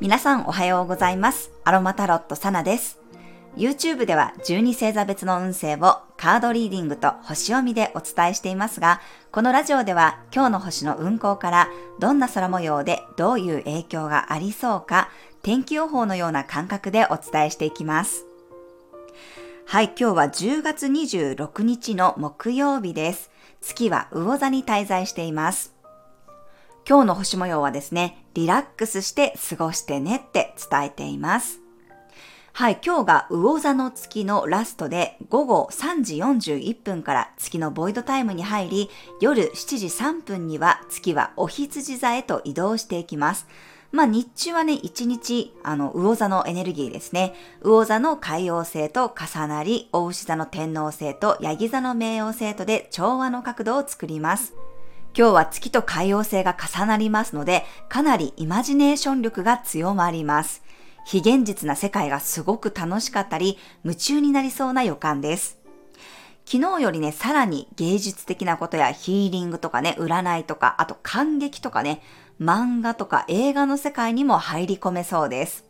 皆さんおはようございます。アロマタロットサナです。YouTube では12星座別の運勢をカードリーディングと星読みでお伝えしていますが、このラジオでは今日の星の運行からどんな空模様でどういう影響がありそうか、天気予報のような感覚でお伝えしていきます。はい、今日は10月26日の木曜日です。月は魚座に滞在しています。今日の星模様はですね、リラックスして過ごしてねって伝えています。はい、今日が魚座の月のラストで午後3時41分から月のボイドタイムに入り、夜7時3分には月はお羊座へと移動していきます。まあ日中はね、一日、あの、魚座のエネルギーですね。魚座の海王星と重なり、大牛座の天王星とヤギ座の冥王星とで調和の角度を作ります。今日は月と海王星が重なりますので、かなりイマジネーション力が強まります。非現実な世界がすごく楽しかったり、夢中になりそうな予感です。昨日よりね、さらに芸術的なことやヒーリングとかね、占いとか、あと感激とかね、漫画とか映画の世界にも入り込めそうです。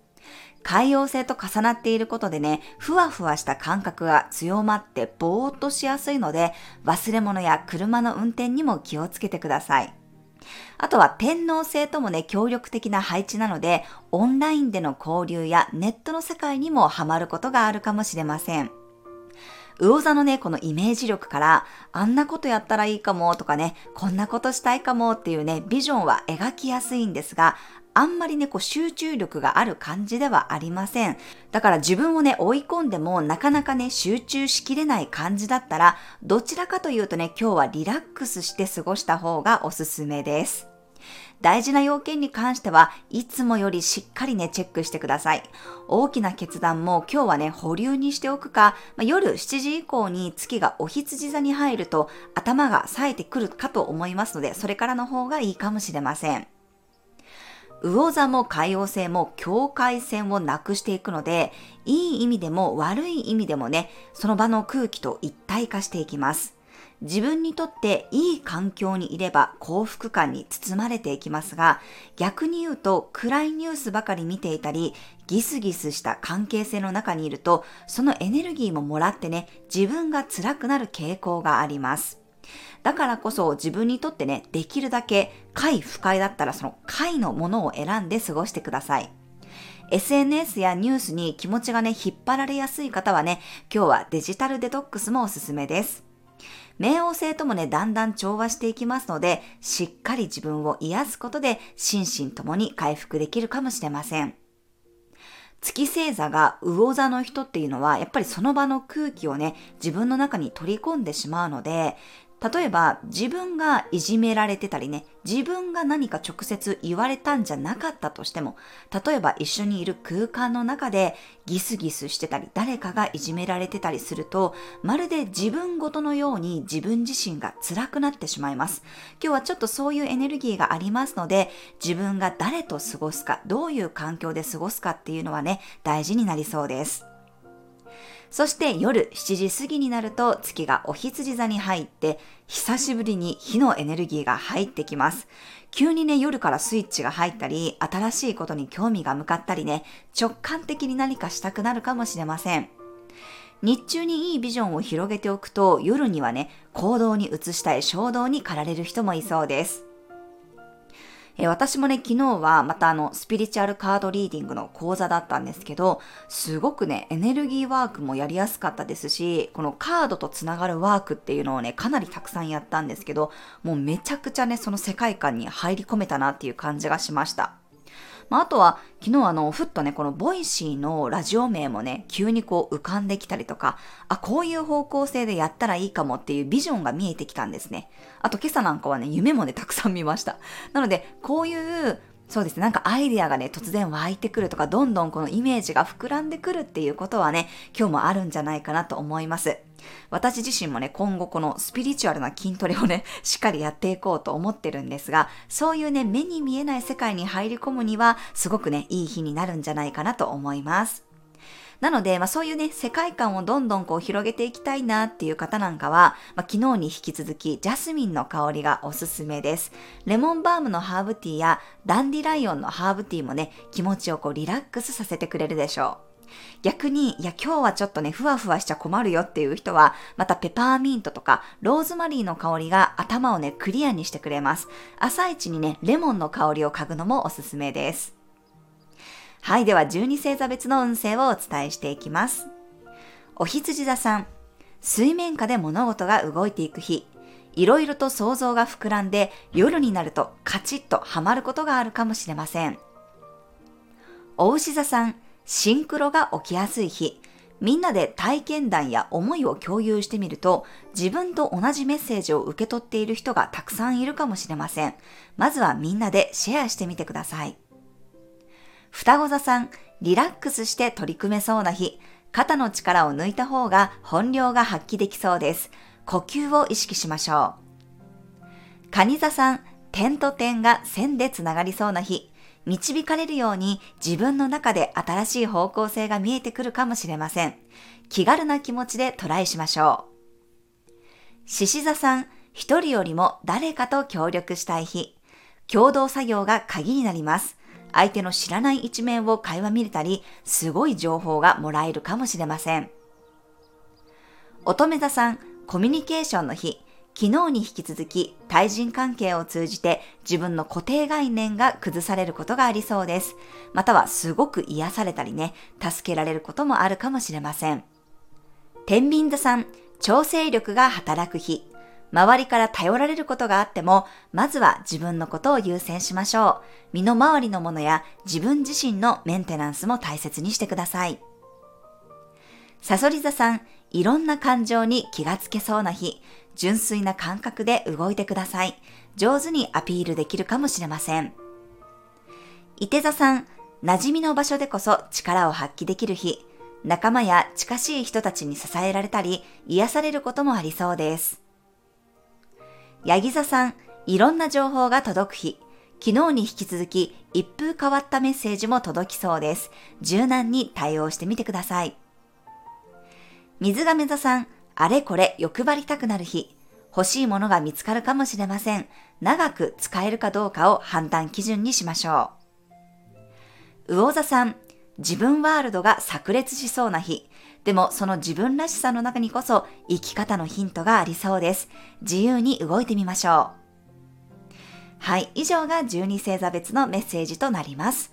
海洋性と重なっていることでね、ふわふわした感覚が強まってぼーっとしやすいので、忘れ物や車の運転にも気をつけてください。あとは天皇星ともね、協力的な配置なので、オンラインでの交流やネットの世界にもハマることがあるかもしれません。魚座のね、このイメージ力から、あんなことやったらいいかもとかね、こんなことしたいかもっていうね、ビジョンは描きやすいんですが、あんまりね、こう集中力がある感じではありません。だから自分をね、追い込んでもなかなかね、集中しきれない感じだったら、どちらかというとね、今日はリラックスして過ごした方がおすすめです。大事な要件に関してはいつもよりしっかりね、チェックしてください。大きな決断も今日はね、保留にしておくか、まあ、夜7時以降に月がお羊座に入ると頭が冴えてくるかと思いますので、それからの方がいいかもしれません。魚座も海王星も境界線をなくしていくので、いい意味でも悪い意味でもね、その場の空気と一体化していきます。自分にとっていい環境にいれば幸福感に包まれていきますが、逆に言うと暗いニュースばかり見ていたり、ギスギスした関係性の中にいると、そのエネルギーももらってね、自分が辛くなる傾向があります。だからこそ自分にとってね、できるだけ快不快だったらその快のものを選んで過ごしてください。SNS やニュースに気持ちがね、引っ張られやすい方はね、今日はデジタルデトックスもおすすめです。冥王星ともね、だんだん調和していきますので、しっかり自分を癒すことで心身ともに回復できるかもしれません。月星座が魚座の人っていうのは、やっぱりその場の空気をね、自分の中に取り込んでしまうので、例えば自分がいじめられてたりね、自分が何か直接言われたんじゃなかったとしても、例えば一緒にいる空間の中でギスギスしてたり、誰かがいじめられてたりすると、まるで自分ごとのように自分自身が辛くなってしまいます。今日はちょっとそういうエネルギーがありますので、自分が誰と過ごすか、どういう環境で過ごすかっていうのはね、大事になりそうです。そして夜7時過ぎになると月がお羊座に入って久しぶりに火のエネルギーが入ってきます。急にね夜からスイッチが入ったり新しいことに興味が向かったりね直感的に何かしたくなるかもしれません。日中にいいビジョンを広げておくと夜にはね行動に移したい衝動に駆られる人もいそうです。えー私もね、昨日はまたあの、スピリチュアルカードリーディングの講座だったんですけど、すごくね、エネルギーワークもやりやすかったですし、このカードとつながるワークっていうのをね、かなりたくさんやったんですけど、もうめちゃくちゃね、その世界観に入り込めたなっていう感じがしました。まあ、あとは、昨日あの、ふっとね、この Voicy のラジオ名もね、急にこう浮かんできたりとか、あ、こういう方向性でやったらいいかもっていうビジョンが見えてきたんですね。あと今朝なんかはね、夢もね、たくさん見ました。なので、こういう、そうですね、なんかアイディアがね、突然湧いてくるとか、どんどんこのイメージが膨らんでくるっていうことはね、今日もあるんじゃないかなと思います。私自身もね、今後このスピリチュアルな筋トレをね、しっかりやっていこうと思ってるんですが、そういうね、目に見えない世界に入り込むには、すごくね、いい日になるんじゃないかなと思います。なので、まあそういうね、世界観をどんどんこう広げていきたいなっていう方なんかは、まあ、昨日に引き続きジャスミンの香りがおすすめです。レモンバームのハーブティーやダンディライオンのハーブティーもね、気持ちをこうリラックスさせてくれるでしょう。逆に、いや今日はちょっとね、ふわふわしちゃ困るよっていう人は、またペパーミントとかローズマリーの香りが頭をね、クリアにしてくれます。朝一にね、レモンの香りを嗅ぐのもおすすめです。はい、では12星座別の運勢をお伝えしていきます。お羊座さん、水面下で物事が動いていく日、いろいろと想像が膨らんで夜になるとカチッとハマることがあるかもしれません。お牛座さん、シンクロが起きやすい日、みんなで体験談や思いを共有してみると、自分と同じメッセージを受け取っている人がたくさんいるかもしれません。まずはみんなでシェアしてみてください。双子座さん、リラックスして取り組めそうな日、肩の力を抜いた方が本領が発揮できそうです。呼吸を意識しましょう。蟹座さん、点と点が線でつながりそうな日、導かれるように自分の中で新しい方向性が見えてくるかもしれません。気軽な気持ちでトライしましょう。獅子座さん、一人よりも誰かと協力したい日。共同作業が鍵になります。相手の知らない一面を会話見れたり、すごい情報がもらえるかもしれません。乙女座さん、コミュニケーションの日。昨日に引き続き対人関係を通じて自分の固定概念が崩されることがありそうです。またはすごく癒されたりね、助けられることもあるかもしれません。天秤座さん、調整力が働く日。周りから頼られることがあっても、まずは自分のことを優先しましょう。身の回りのものや自分自身のメンテナンスも大切にしてください。サソリ座さん、いろんな感情に気がつけそうな日。純粋な感覚で動いてください。上手にアピールできるかもしれません。伊手座さん、馴染みの場所でこそ力を発揮できる日、仲間や近しい人たちに支えられたり、癒されることもありそうです。ヤギ座さん、いろんな情報が届く日、昨日に引き続き一風変わったメッセージも届きそうです。柔軟に対応してみてください。水亀座さん、あれこれ欲張りたくなる日、欲しいものが見つかるかもしれません。長く使えるかどうかを判断基準にしましょう。魚座さん、自分ワールドが炸裂しそうな日。でもその自分らしさの中にこそ生き方のヒントがありそうです。自由に動いてみましょう。はい、以上が12星座別のメッセージとなります。